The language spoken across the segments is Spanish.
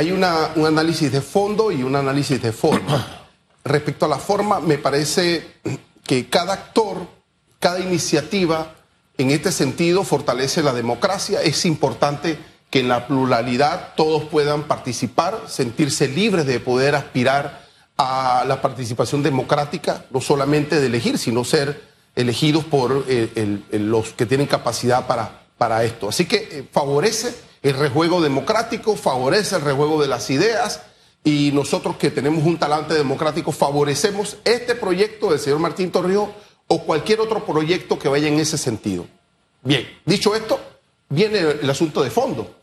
hay una, un análisis de fondo y un análisis de forma. Respecto a la forma, me parece que cada actor, cada iniciativa en este sentido fortalece la democracia. Es importante que en la pluralidad todos puedan participar, sentirse libres de poder aspirar a la participación democrática, no solamente de elegir, sino ser elegidos por eh, los que tienen capacidad para, para esto. Así que eh, favorece el rejuego democrático, favorece el rejuego de las ideas y nosotros que tenemos un talante democrático favorecemos este proyecto del señor Martín Torrijos o cualquier otro proyecto que vaya en ese sentido. Bien, dicho esto, viene el asunto de fondo.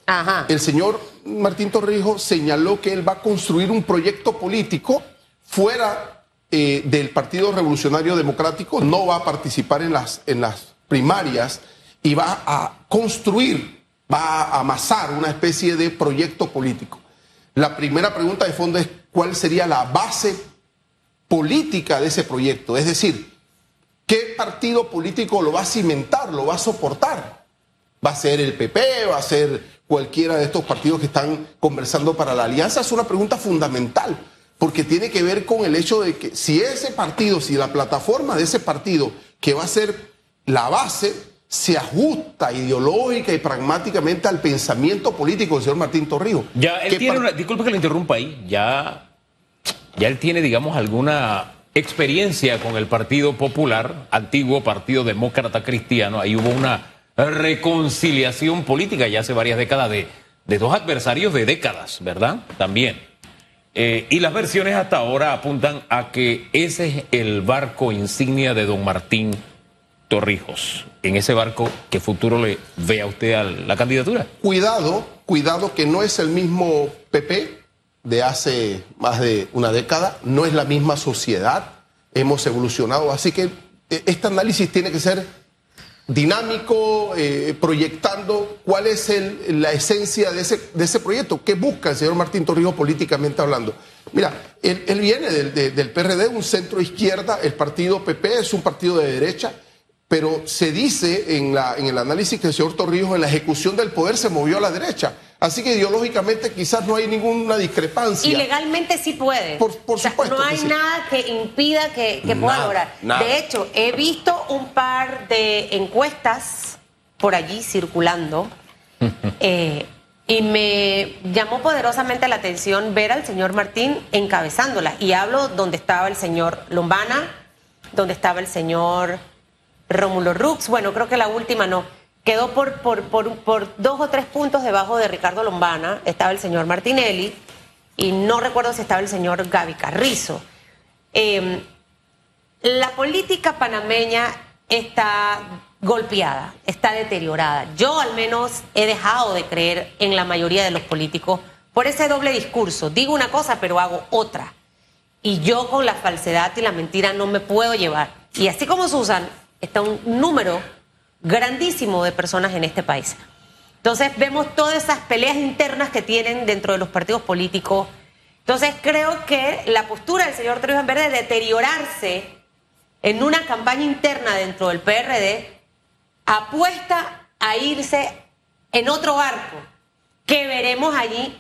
El señor Martín Torrijos señaló que él va a construir un proyecto político fuera eh, del Partido Revolucionario Democrático, no va a participar en las, en las primarias y va a construir, va a amasar una especie de proyecto político. La primera pregunta de fondo es cuál sería la base política de ese proyecto, es decir, ¿qué partido político lo va a cimentar, lo va a soportar? ¿Va a ser el PP? ¿Va a ser cualquiera de estos partidos que están conversando para la alianza? Es una pregunta fundamental, porque tiene que ver con el hecho de que si ese partido, si la plataforma de ese partido, que va a ser la base, se ajusta ideológica y pragmáticamente al pensamiento político del señor Martín Torrijos. Ya él tiene una, disculpe que lo interrumpa ahí, ya, ya él tiene, digamos, alguna experiencia con el Partido Popular, antiguo Partido Demócrata Cristiano, ahí hubo una reconciliación política ya hace varias décadas de, de dos adversarios de décadas, ¿verdad? También. Eh, y las versiones hasta ahora apuntan a que ese es el barco insignia de don Martín Torrijos, en ese barco, ¿qué futuro le ve a usted a la candidatura? Cuidado, cuidado que no es el mismo PP de hace más de una década, no es la misma sociedad, hemos evolucionado, así que eh, este análisis tiene que ser dinámico, eh, proyectando cuál es la esencia de ese, proyecto, qué busca el señor Martín Torrijos políticamente hablando. Mira, él, viene del, del PRD, un centro izquierda, el partido PP es un partido de derecha, pero se dice en, la, en el análisis que el señor Torrijos en la ejecución del poder se movió a la derecha. Así que ideológicamente quizás no hay ninguna discrepancia. Y legalmente sí puede. Por, supuesto. no hay nada que impida que, pueda lograr. De hecho, he visto un par de encuestas por allí circulando eh, y me llamó poderosamente la atención ver al señor Martín encabezándolas. Y hablo donde estaba el señor Lombana, donde estaba el señor Rómulo Rux, bueno, creo que la última no. Quedó por, por, por, dos o tres puntos debajo de Ricardo Lombana, estaba el señor Martinelli, y no recuerdo si estaba el señor Gaby Carrizo. Em, la política panameña está golpeada, está deteriorada. Yo al menos he dejado de creer en la mayoría de los políticos por ese doble discurso. Digo una cosa, pero hago otra. Y yo con la falsedad y la mentira no me puedo llevar. Y así como Susan, está un número grandísimo de personas en este país. Entonces vemos todas esas peleas internas que tienen dentro de los partidos políticos. Entonces creo que la postura del señor Trujillo en vez de deteriorarse en una campaña interna dentro del PRD, apuesta a irse en otro barco, que veremos allí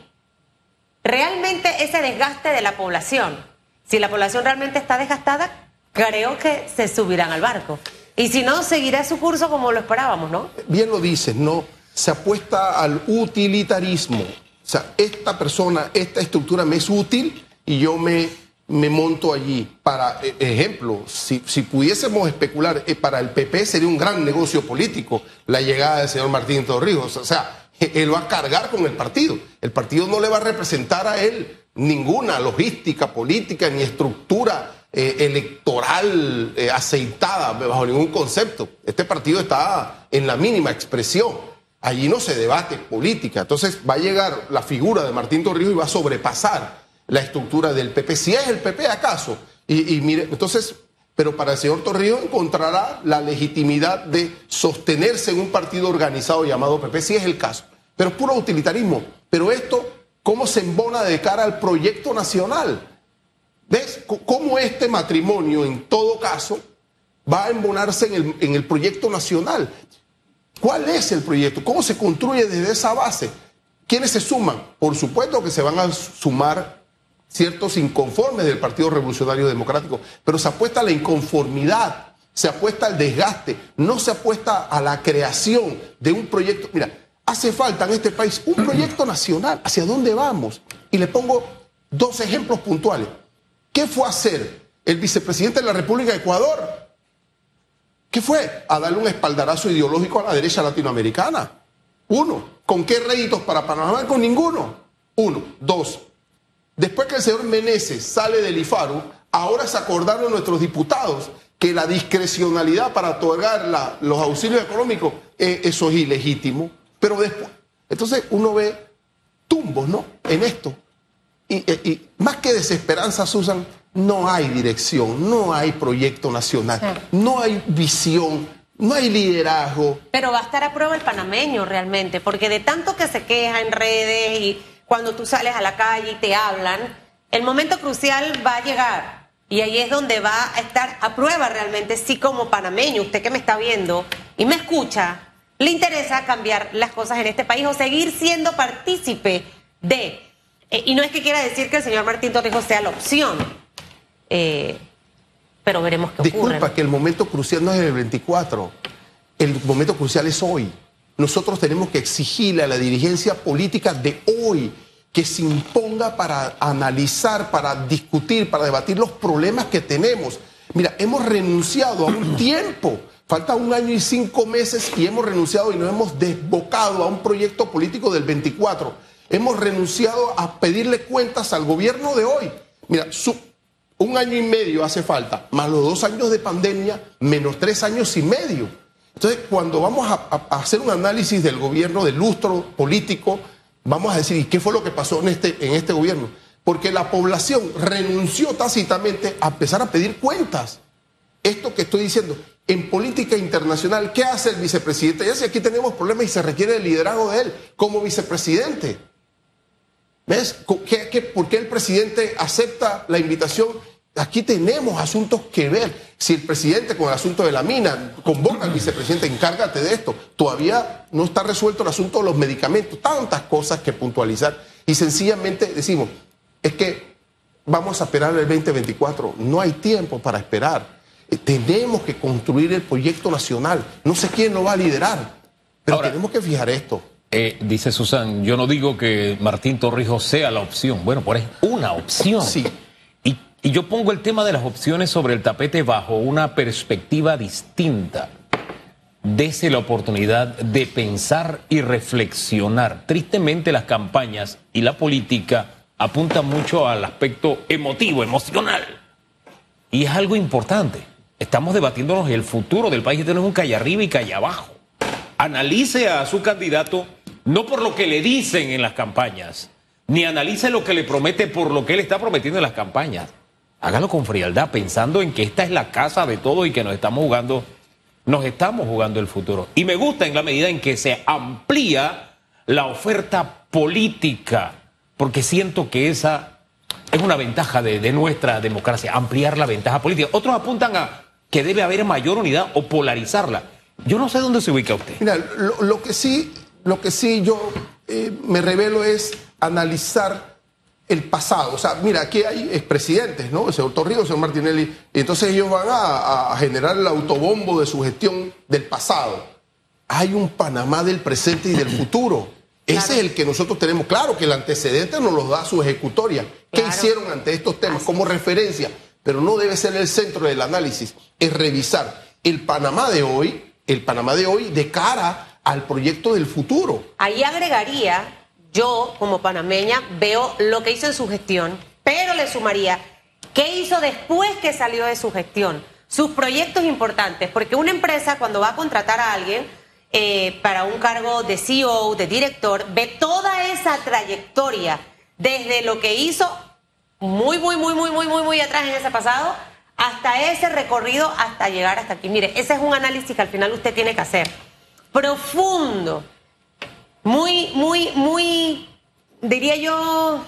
realmente ese desgaste de la población. Si la población realmente está desgastada, creo que se subirán al barco. Y si no, seguirá su curso como lo esperábamos, ¿no? Bien lo dices, ¿no? Se apuesta al utilitarismo. O sea, esta persona, esta estructura me es útil y yo me, me monto allí. Para e, ejemplo, si, si pudiésemos especular, eh, para el PP sería un gran negocio político la llegada del señor Martín Torrijos. O sea, él va a cargar con el partido. El partido no le va a representar a él ninguna logística política ni estructura eh, electoral eh, aceitada bajo ningún concepto. Este partido está en la mínima expresión. Allí no se debate política. Entonces va a llegar la figura de Martín Torrijos y va a sobrepasar la estructura del PP. Si es el PP, ¿acaso? Y, mire, entonces, pero para el señor Torrijos encontrará la legitimidad de sostenerse en un partido organizado llamado PP, si es el caso. Pero es puro utilitarismo. Pero esto, ¿cómo se embona de cara al proyecto nacional? ¿Ves cómo este matrimonio, en todo caso, va a embonarse en el, proyecto nacional? ¿Cuál es el proyecto? ¿Cómo se construye desde esa base? ¿Quiénes se suman? Por supuesto que se van a sumar ciertos inconformes del Partido Revolucionario Democrático, pero se apuesta a la inconformidad, se apuesta al desgaste, no se apuesta a la creación de un proyecto. Mira, hace falta en este país un proyecto nacional. ¿Hacia dónde vamos? Y le pongo dos ejemplos puntuales. ¿Qué fue a hacer el vicepresidente de la República de Ecuador? ¿Qué fue? A darle un espaldarazo ideológico a la derecha latinoamericana. Uno. ¿Con qué réditos para Panamá? Con ninguno. Uno. Dos. Después que el señor Meneses sale del IFARU, ahora se acordaron nuestros diputados que la discrecionalidad para otorgar los auxilios económicos, eh, eso es ilegítimo. Pero después, entonces uno ve tumbos, ¿no? En esto. Y, y más que desesperanza, Susan, no hay dirección, no hay proyecto nacional, no hay visión, no hay liderazgo. Pero va a estar a prueba el panameño realmente, porque de tanto que se queja en redes y cuando tú sales a la calle y te hablan, el momento crucial va a llegar. Y ahí es donde va a estar a prueba realmente si como panameño, usted que me está viendo y me escucha, le interesa cambiar las cosas en este país o seguir siendo partícipe de. Eh, y no es que quiera decir que el señor Martín Torrijos sea la opción, eh, pero veremos qué ocurre. Disculpa, que el momento crucial no es el 24, el momento crucial es hoy. Nosotros tenemos que exigirle a la dirigencia política de hoy que se imponga para analizar, para discutir, para debatir los problemas que tenemos. Mira, hemos renunciado a un tiempo, falta un año y cinco meses y hemos renunciado y nos hemos desbocado a un proyecto político del 24. Hemos renunciado a pedirle cuentas al gobierno de hoy. Mira, un año y medio hace falta, más los dos años de pandemia, menos tres años y medio. Entonces, cuando vamos a, hacer un análisis del gobierno, del lustro político, vamos a decir, ¿y qué fue lo que pasó en este, en este gobierno? Porque la población renunció tácitamente a empezar a pedir cuentas. Esto que estoy diciendo, en política internacional, ¿qué hace el vicepresidente? Ya si aquí tenemos problemas y se requiere el liderazgo de él como vicepresidente. ¿Ves? por qué el presidente acepta la invitación Aquí tenemos asuntos que ver. Si el presidente con el asunto de la mina convoca al vicepresidente, encárgate de esto. Todavía no está resuelto el asunto de los medicamentos. Tantas cosas que puntualizar. Y sencillamente decimos, es que vamos a esperar el 2024. No hay tiempo para esperar. Eh, tenemos que construir el proyecto nacional. No sé quién lo va a liderar, pero tenemos que fijar esto. Eh, dice Susan, yo no digo que Martín Torrijos sea la opción. Bueno, pues es una opción. Sí. Y yo pongo el tema de las opciones sobre el tapete bajo una perspectiva distinta. Dese la oportunidad de pensar y reflexionar. Tristemente las campañas y la política apuntan mucho al aspecto emotivo, emocional. Y es algo importante. Estamos debatiéndonos el futuro del país. Tenemos un calle arriba y calle abajo. Analice a su candidato no por lo que le dicen en las campañas, ni analice lo que le promete por lo que él está prometiendo en las campañas hágalo con frialdad, pensando en que esta es la casa de todo y que nos estamos jugando, nos estamos jugando el futuro. Y me gusta en la medida en que se amplía la oferta política, porque siento que esa es una ventaja de, nuestra democracia, ampliar la ventaja política. Otros apuntan a que debe haber mayor unidad o polarizarla. Yo no sé dónde se ubica usted. Mira, lo, que sí, lo que sí yo eh, me revelo es analizar el pasado. O sea, mira, aquí hay expresidentes, ¿no? El señor Torrijos, el señor Martinelli, y entonces ellos van a, generar el autobombo de su gestión del pasado. Hay un Panamá del presente y del futuro. Ese es el que nosotros tenemos. Claro que el antecedente nos lo da su ejecutoria. ¿Qué hicieron ante estos temas como referencia? Pero no debe ser el centro del análisis. Es revisar el Panamá de hoy, el Panamá de hoy de cara al proyecto del futuro. Ahí agregaría yo, como panameña, veo lo que hizo en su gestión, pero le sumaría qué hizo después que salió de su gestión, sus proyectos importantes, porque una empresa cuando va a contratar a alguien eh, para un cargo de CEO, de director, ve toda esa trayectoria desde lo que hizo muy, muy, muy, muy, muy, muy, muy atrás en ese pasado hasta ese recorrido hasta llegar hasta aquí. Mire, ese es un análisis que al final usted tiene que hacer. Profundo muy, muy, muy, diría yo,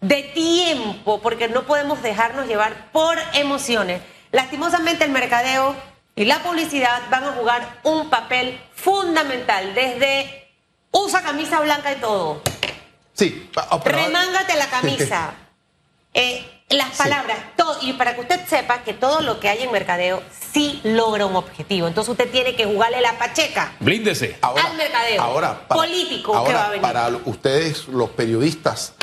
de tiempo, porque no podemos dejarnos llevar por emociones. Lastimosamente el mercadeo y la publicidad van a jugar un papel fundamental, desde usa camisa blanca y todo, Sí. Remángate la camisa. eh, las palabras, todo, y para que usted sepa que todo lo que hay en mercadeo sí logra un objetivo. Entonces usted tiene que jugarle la pacheca. Blíndese. al mercadeo. Ahora, político que va a venir. Para ustedes, los periodistas,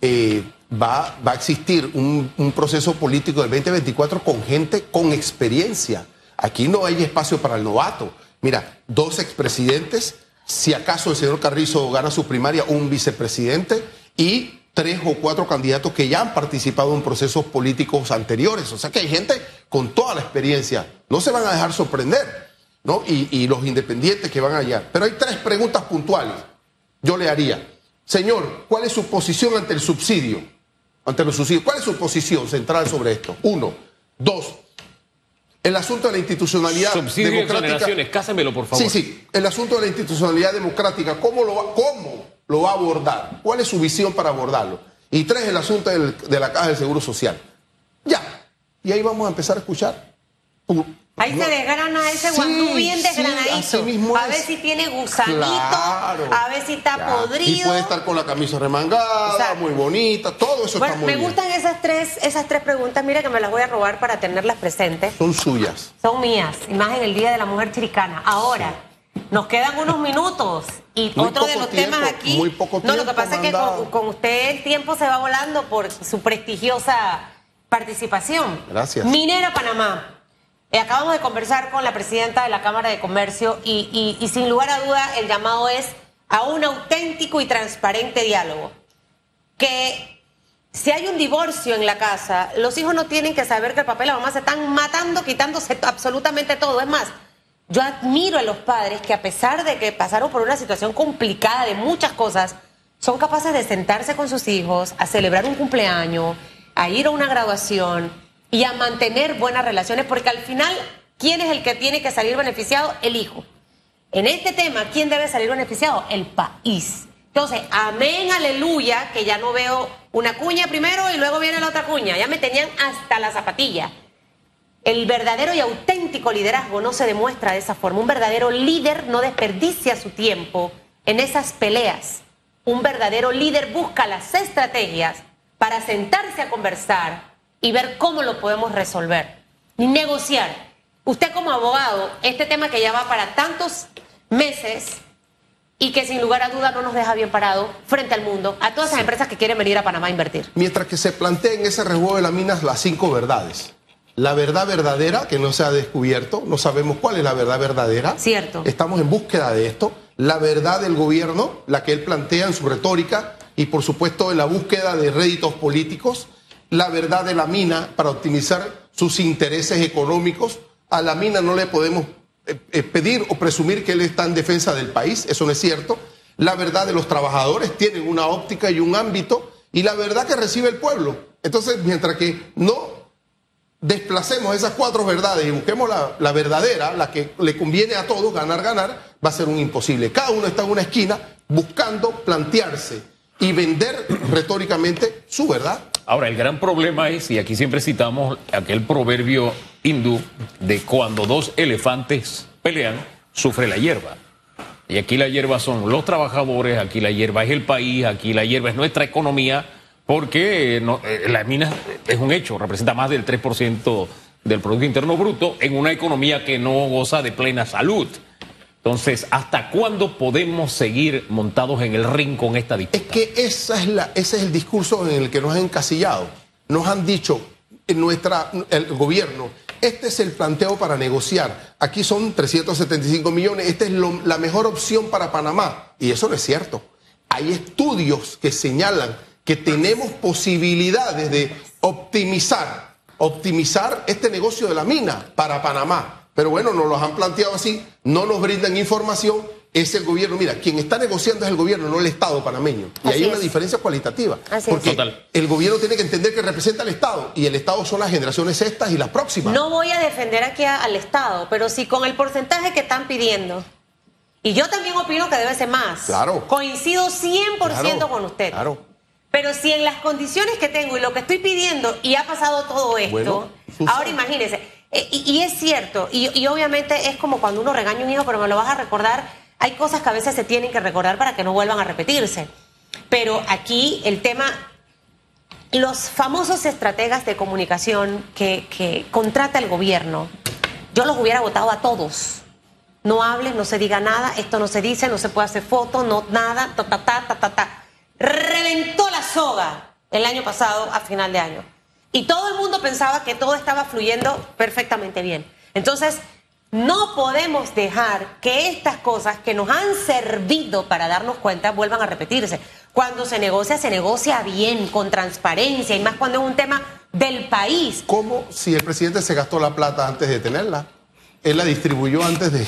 eh, va, va a existir un, un proceso político del 2024 con gente con experiencia. Aquí no hay espacio para el novato. Mira, dos expresidentes, si acaso el señor Carrizo gana su primaria, un vicepresidente y tres o cuatro candidatos que ya han participado en procesos políticos anteriores. O sea que hay gente con toda la experiencia. No se van a dejar sorprender, ¿no? Y, los independientes que van allá. Pero hay tres preguntas puntuales. Yo le haría. Señor, ¿cuál es su posición ante el subsidio? Ante los subsidios. ¿Cuál es su posición central sobre esto? Uno. Dos. El asunto de la institucionalidad Subsidio democrática. cásemelo, por favor. Sí, sí. El asunto de la institucionalidad democrática, ¿cómo lo va, cómo lo va a abordar? ¿Cuál es su visión para abordarlo? Y tres, el asunto de la Caja del Seguro Social. Ya. Y ahí vamos a empezar a escuchar. Ahí se desgrana ese guandú bien desgranadito. a ver si tiene gusanito, a ver si está podrido. Y puede estar con la camisa remangada, muy bonita, todo eso está muy Me gustan esas tres, esas tres preguntas, mira que me las voy a robar para tenerlas presentes. Son suyas. Son mías, y más en el Día de la Mujer Chiricana. Ahora, nos quedan unos minutos y otro de los temas aquí. Muy poco tiempo, no, lo que pasa es que con, usted el tiempo se va volando por su prestigiosa participación. Gracias. Minera Panamá. Eh, acabamos de conversar con la presidenta de la Cámara de Comercio y, y sin lugar a duda el llamado es a un auténtico y transparente diálogo. Que si hay un divorcio en la casa, los hijos no tienen que saber que el papá y la mamá se están matando, quitándose absolutamente todo. Es más, yo admiro a los padres que a pesar de que pasaron por una situación complicada de muchas cosas, son capaces de sentarse con sus hijos, a celebrar un cumpleaños, a ir a una graduación y a mantener buenas relaciones, porque al final, ¿quién es el que tiene que salir beneficiado? El hijo. En este tema, ¿quién debe salir beneficiado? El país. Entonces, amén, aleluya, que ya no veo una cuña primero y luego viene la otra cuña. Ya me tenían hasta la zapatilla. El verdadero y auténtico liderazgo no se demuestra de esa forma. Un verdadero líder no desperdicia su tiempo en esas peleas. Un verdadero líder busca las estrategias para sentarse a conversar y ver cómo lo podemos resolver. Negociar. Usted como abogado, este tema que ya va para tantos meses y que sin lugar a duda no nos deja bien parado frente al mundo, a todas esas empresas que quieren venir a Panamá a invertir. Mientras que se planteen ese rejuego de las minas las cinco verdades la verdad verdadera que no se ha descubierto, no sabemos cuál es la verdad verdadera. Cierto. Estamos en búsqueda de esto. La verdad del gobierno, la que él plantea en su retórica y por supuesto en la búsqueda de réditos políticos. La verdad de la mina para optimizar sus intereses económicos. A la mina no le podemos eh, eh, pedir o presumir que él está en defensa del país, eso no es cierto. La verdad de los trabajadores tienen una óptica y un ámbito y la verdad que recibe el pueblo. Entonces, mientras que no desplacemos esas cuatro verdades y busquemos la, verdadera, la que le conviene a todos, ganar, ganar, va a ser un imposible. Cada uno está en una esquina buscando plantearse y vender retóricamente su verdad. Ahora, el gran problema es, y aquí siempre citamos aquel proverbio hindú de cuando dos elefantes pelean, sufre la hierba. Y aquí la hierba son los trabajadores, aquí la hierba es el país, aquí la hierba es nuestra economía porque no, eh, la mina es un hecho, representa más del 3% del Producto Interno Bruto en una economía que no goza de plena salud. Entonces, ¿hasta cuándo podemos seguir montados en el ring con esta disputa? Es que esa es la, ese es el discurso en el que nos han encasillado. Nos han dicho en nuestra, el gobierno, este es el planteo para negociar. Aquí son 375 millones, esta es la mejor opción para Panamá. Y eso no es cierto. Hay estudios que señalan que tenemos posibilidades de optimizar, optimizar este negocio de la mina para Panamá. Pero bueno, nos los han planteado así, no nos brindan información, es el gobierno. Mira, quien está negociando es el gobierno, no el Estado panameño. Y hay una diferencia cualitativa. porque el gobierno tiene que entender que representa al Estado y el Estado son las generaciones estas y las próximas. No voy a defender aquí al Estado, pero si con el porcentaje que están pidiendo, y yo también opino que debe ser más. Claro. Coincido 100% con usted. Claro. Pero si en las condiciones que tengo y lo que estoy pidiendo y ha pasado todo esto, ahora imagínense, eh, y, es cierto, y, obviamente es como cuando uno regaña a un hijo, pero me lo vas a recordar, hay cosas que a veces se tienen que recordar para que no vuelvan a repetirse. Pero aquí el tema, los famosos estrategas de comunicación que, que contrata el gobierno, yo los hubiera votado a todos. No hables, no se diga nada, esto no se dice, no se puede hacer foto, no nada, ta, ta, ta, ta, ta, ta. Reventó soga el año pasado a final de año. Y todo el mundo pensaba que todo estaba fluyendo perfectamente bien. Entonces, no podemos dejar que estas cosas que nos han servido para darnos cuenta vuelvan a repetirse. Cuando se negocia, se negocia bien, con transparencia, y más cuando es un tema del país. ¿Cómo si el presidente se gastó la plata antes de tenerla? Él la distribuyó antes de,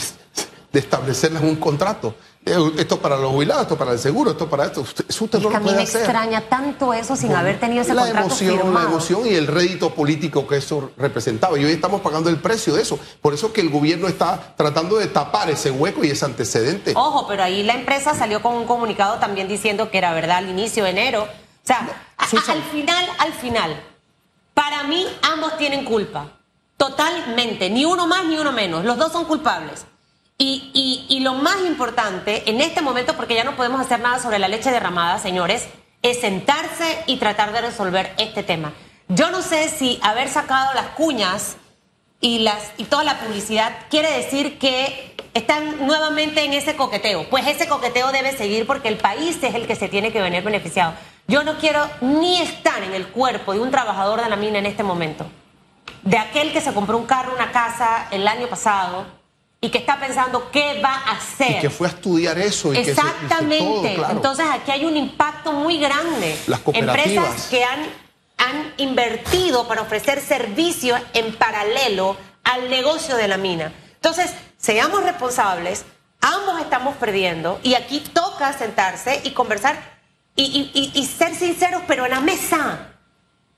de establecerla en un contrato. Eh, esto para los jubilados, esto para el seguro, esto para esto. Usted, eso usted Es no que a lo mí puede me hacer. extraña tanto eso sin haber tenido ese la contrato emoción, la firmado. emoción y el rédito político que eso representaba. Y hoy estamos pagando el precio de eso. Por eso que el gobierno está tratando de tapar ese hueco y ese antecedente. Ojo, pero ahí la empresa salió con un comunicado también diciendo que era verdad al inicio de enero. O sea, a- a- al final, al final, para mí ambos tienen culpa. Totalmente. Ni uno más ni uno menos. Los dos son culpables. Y, lo más importante en este momento, porque ya no podemos hacer nada sobre la leche derramada, señores, es sentarse y tratar de resolver este tema. Yo no sé si haber sacado las cuñas y las y toda la publicidad quiere decir que están nuevamente en ese coqueteo. Pues ese coqueteo debe seguir porque el país es el que se tiene que venir beneficiado. Yo no quiero ni estar en el cuerpo de un trabajador de la mina en este momento. De aquel que se compró un carro, una casa el año pasado y que está pensando qué va a hacer. Y que fue a estudiar eso. Y que se- hizo Exactamente. todo, claro. Entonces aquí hay un impacto muy grande. Las cooperativas. Empresas que han, han invertido para ofrecer servicios en paralelo al negocio de la mina. Entonces, seamos responsables, ambos estamos perdiendo y aquí toca sentarse y conversar y, y- y- y ser sinceros, pero en la mesa.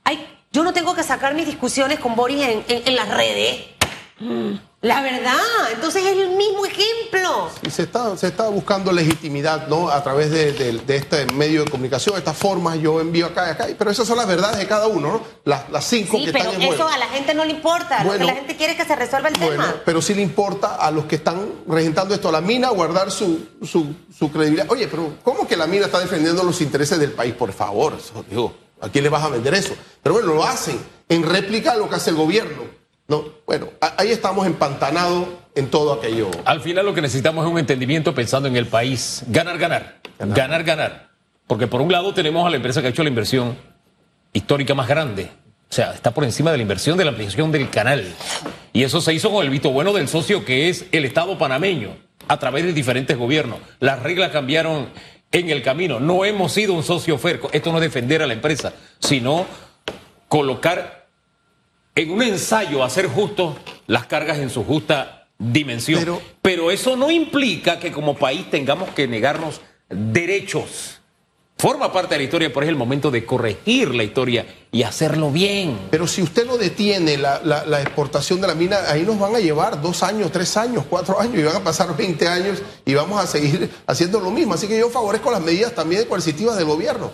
Ay, yo no tengo que sacar mis discusiones con Boris en, en- en las redes. Mm, La verdad, entonces es el mismo ejemplo. Y se está, se está buscando legitimidad ¿no? a través de, de- de este medio de comunicación, estas formas, yo envío acá y acá, pero esas son las verdades de cada uno, ¿no? Las, las cinco Sí, que pero están en eso juego. a la gente no le importa. Lo Bueno. que la gente quiere es que se resuelva el Bueno, tema. pero sí le importa a los que están regentando esto a la mina guardar su, su, su credibilidad. Oye, pero ¿cómo que la mina está defendiendo los intereses del país? Por favor, eso, digo, ¿a quién le vas a vender eso? Pero bueno, lo hacen en réplica a lo que hace el gobierno. No, bueno, ahí estamos empantanados en todo aquello. Al final lo que necesitamos es un entendimiento pensando en el país. Ganar, ganar. Ganar, ganar. Porque por un lado tenemos a la empresa que ha hecho la inversión histórica más grande. O sea, está por encima de la inversión de la ampliación del canal. Y eso se hizo con el visto bueno del socio que es el Estado panameño, a través de diferentes gobiernos. Las reglas cambiaron en el camino. No hemos sido un socio ferco. Esto no es defender a la empresa, sino colocar en un ensayo hacer justo las cargas en su justa dimensión. Pero- Pero, eso no implica que como país tengamos que negarnos derechos. Forma parte de la historia, pero es el momento de corregir la historia y hacerlo bien. Pero si usted no detiene la, la- la exportación de la mina, ahí nos van a llevar dos años, tres años, cuatro años y van a pasar 20 años y vamos a seguir haciendo lo mismo. Así que yo favorezco las medidas también coercitivas del gobierno.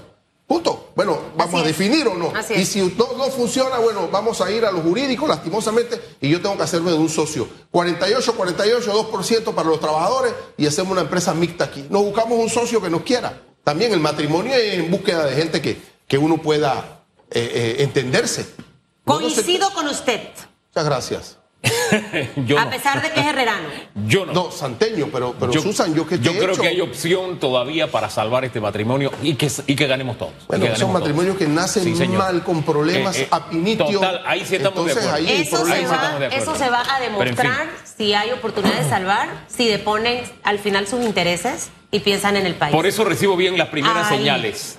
Punto. Bueno, vamos Así a es. definir o no. Así Y si no, no funciona, bueno, vamos a ir a lo jurídico, lastimosamente, y yo tengo que hacerme de un socio. 48, 48, 2% para los trabajadores y hacemos una empresa mixta aquí. Nos buscamos un socio que nos quiera. También el matrimonio es en búsqueda de gente que, que uno pueda eh, eh, entenderse. No, no se- Coincido con usted, Muchas gracias. Yo a no. pesar de que es herrerano. Yo no. No, Santeño, pero, pero Susan, yo que te yo he creo hecho? que hay opción todavía para salvar este matrimonio y que, y que ganemos todos. Bueno, que son todos. matrimonios que nacen Sí, mal, con problemas, Eh, eh, a pinitio. Total, ahí sí estamos de Entonces, acuerdo. ahí Eso se, Ahí sí problemas. estamos de va, acuerdo. eso se va a Pero, en fin. demostrar si hay oportunidad de salvar, si deponen al final sus intereses y piensan en el país. Por eso recibo bien las primeras señales.